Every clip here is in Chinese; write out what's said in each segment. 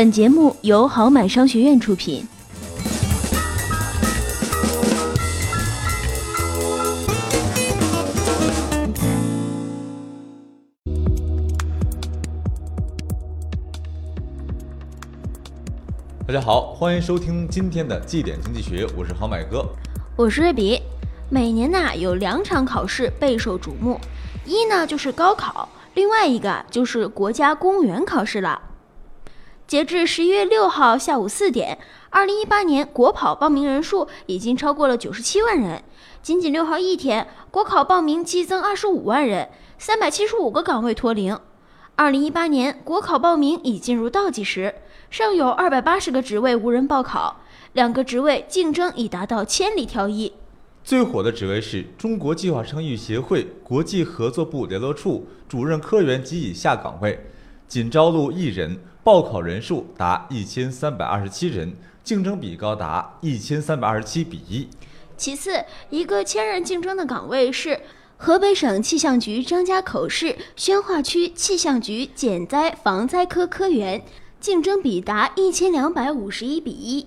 本节目由好买商学院出品。大家好，欢迎收听今天的绩点经济学，我是好买哥。我是瑞比。每年呐有两场考试备受瞩目，一呢就是高考，另外一个就是国家公务员考试了。截至十一月六号下午四点，二零一八年国考报名人数已经超过了九十七万人。仅仅六号一天，国考报名激增二十五万人，三百七十五个岗位脱零。二零一八年国考报名已进入倒计时。尚有二百八十个职位无人报考，两个职位竞争已达到千里挑一。最火的职位是中国计划生育协会国际合作部联络处主任科员及以下岗位，仅招录一人，报考人数达一千三百二十七人，竞争比高达一千三百二十七比一。其次，一个千人竞争的岗位是河北省气象局张家口市宣化区气象局减灾防灾科科员。竞争比达一千两百五十一比一。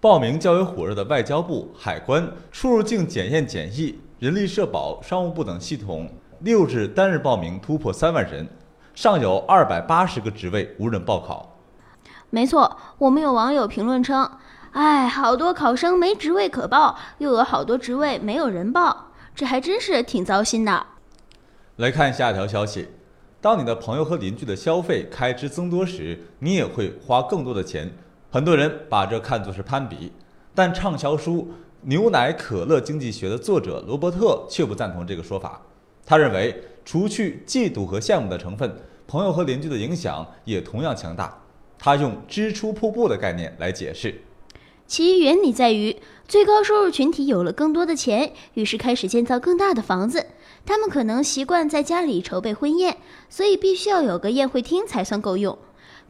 报名较为火热的外交部、海关、出入境检验检疫、人力社保、商务部等系统，六日单日报名突破三万人，尚有二百八十个职位无人报考。没错，我们有网友评论称：“哎，好多考生没职位可报，又有好多职位没有人报，这还真是挺糟心的。”来看下一条消息。当你的朋友和邻居的消费开支增多时，你也会花更多的钱。很多人把这看作是攀比，但畅销书《牛奶可乐经济学》的作者罗伯特却不赞同这个说法。他认为，除去嫉妒和羡慕的成分，朋友和邻居的影响也同样强大。他用“支出瀑布”的概念来解释，其原理在于，最高收入群体有了更多的钱，于是开始建造更大的房子。他们可能习惯在家里筹备婚宴，所以必须要有个宴会厅才算够用。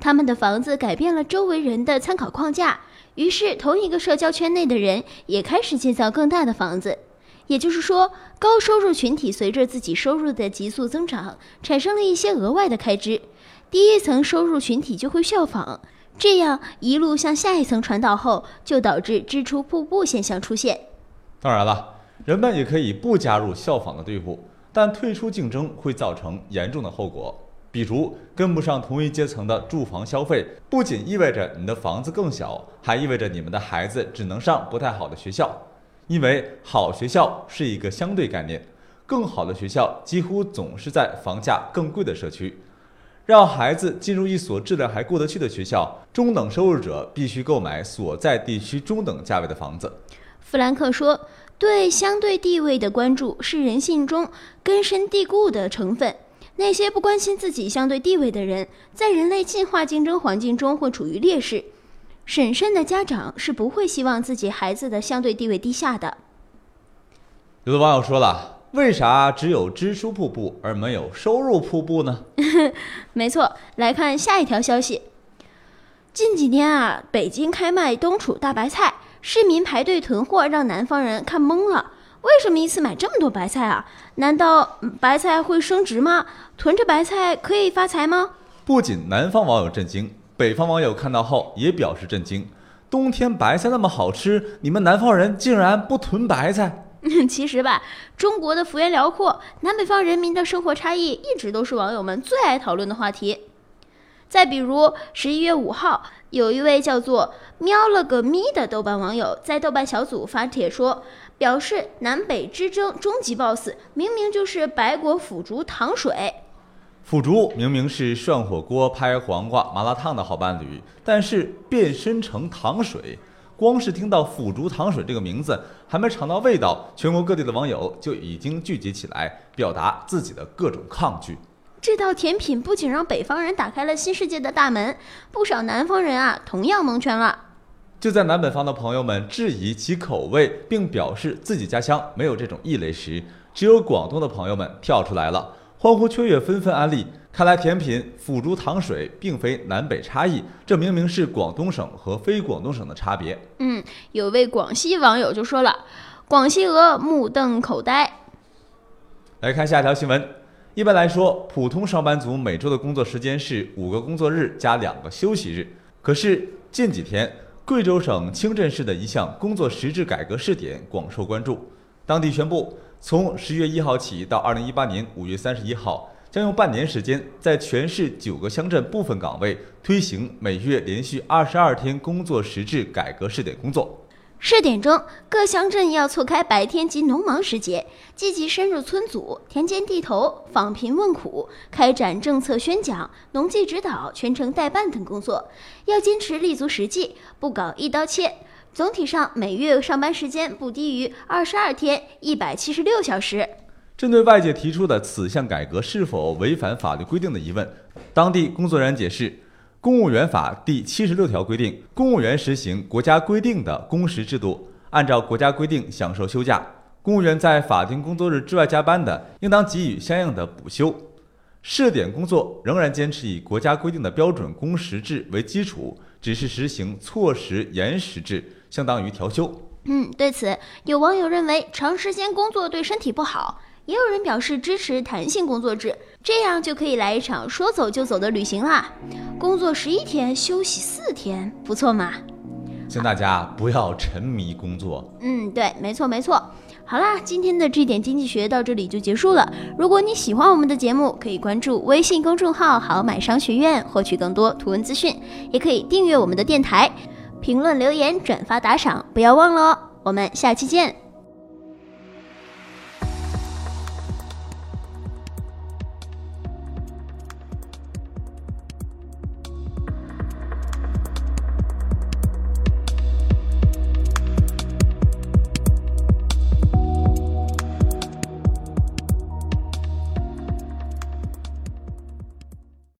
他们的房子改变了周围人的参考框架，于是同一个社交圈内的人也开始建造更大的房子。也就是说，高收入群体随着自己收入的急速增长，产生了一些额外的开支，第一层收入群体就会效仿，这样一路向下一层传导后，就导致支出瀑布现象出现。当然了。人们也可以不加入效仿的队伍，但退出竞争会造成严重的后果，比如跟不上同一阶层的住房消费，不仅意味着你的房子更小，还意味着你们的孩子只能上不太好的学校，因为好学校是一个相对概念，更好的学校几乎总是在房价更贵的社区。让孩子进入一所质量还过得去的学校，中等收入者必须购买所在地区中等价位的房子。弗兰克说。对相对地位的关注是人性中根深蒂固的成分。那些不关心自己相对地位的人，在人类进化竞争环境中会处于劣势。审慎的家长是不会希望自己孩子的相对地位低下的。有的网友说了，为啥只有支出瀑布而没有收入瀑布呢？没错，来看下一条消息。近几年啊，北京开卖冬储大白菜。市民排队囤货，让南方人看懵了。为什么一次买这么多白菜啊？难道白菜会升值吗？囤着白菜可以发财吗？不仅南方网友震惊，北方网友看到后也表示震惊。冬天白菜那么好吃，你们南方人竟然不囤白菜？其实吧，中国的幅员辽阔，南北方人民的生活差异一直都是网友们最爱讨论的话题。再比如十一月五号。有一位叫做“喵了个咪”的豆瓣网友在豆瓣小组发帖说，表示南北之争终极 BOSS 明明就是白果腐竹糖水。腐竹明明是涮火锅、拍黄瓜、麻辣烫的好伴侣，但是变身成糖水，光是听到“腐竹糖水”这个名字，还没尝到味道，全国各地的网友就已经聚集起来，表达自己的各种抗拒。这道甜品不仅让北方人打开了新世界的大门，不少南方人啊同样蒙圈了。就在南北方的朋友们质疑其口味，并表示自己家乡没有这种异类时，只有广东的朋友们跳出来了，欢呼雀跃，纷纷安利。看来甜品腐竹糖水并非南北差异，这明明是广东省和非广东省的差别。嗯，有位广西网友就说了：“广西鹅目瞪口呆。”来看下一条新闻。一般来说，普通上班族每周的工作时间是五个工作日加两个休息日。可是近几天，贵州省清镇市的一项工作实质改革试点广受关注。当地宣布，从十月一号起到二零一八年五月三十一号，将用半年时间，在全市九个乡镇部分岗位推行每月连续二十二天工作实质改革试点工作。试点中，各乡镇要错开白天及农忙时节，积极深入村组、田间地头、访贫问苦，开展政策宣讲、农技指导、全程代办等工作。要坚持立足实际，不搞一刀切。总体上，每月上班时间不低于二十二天，一百七十六小时。针对外界提出的此项改革是否违反法律规定的疑问，当地工作人员解释。公务员法第七十六条规定，公务员实行国家规定的工时制度，按照国家规定享受休假。公务员在法定工作日之外加班的，应当给予相应的补休。试点工作仍然坚持以国家规定的标准工时制为基础，只是实行错时延时制，相当于调休。嗯，对此，有网友认为长时间工作对身体不好。也有人表示支持弹性工作制，这样就可以来一场说走就走的旅行啦。工作十一天，休息四天，不错嘛。请大家不要沉迷工作。嗯，对，没错没错。好啦，今天的这点经济学到这里就结束了。如果你喜欢我们的节目，可以关注微信公众号“好买商学院”，获取更多图文资讯，也可以订阅我们的电台，评论留言、转发打赏，不要忘了哦。我们下期见。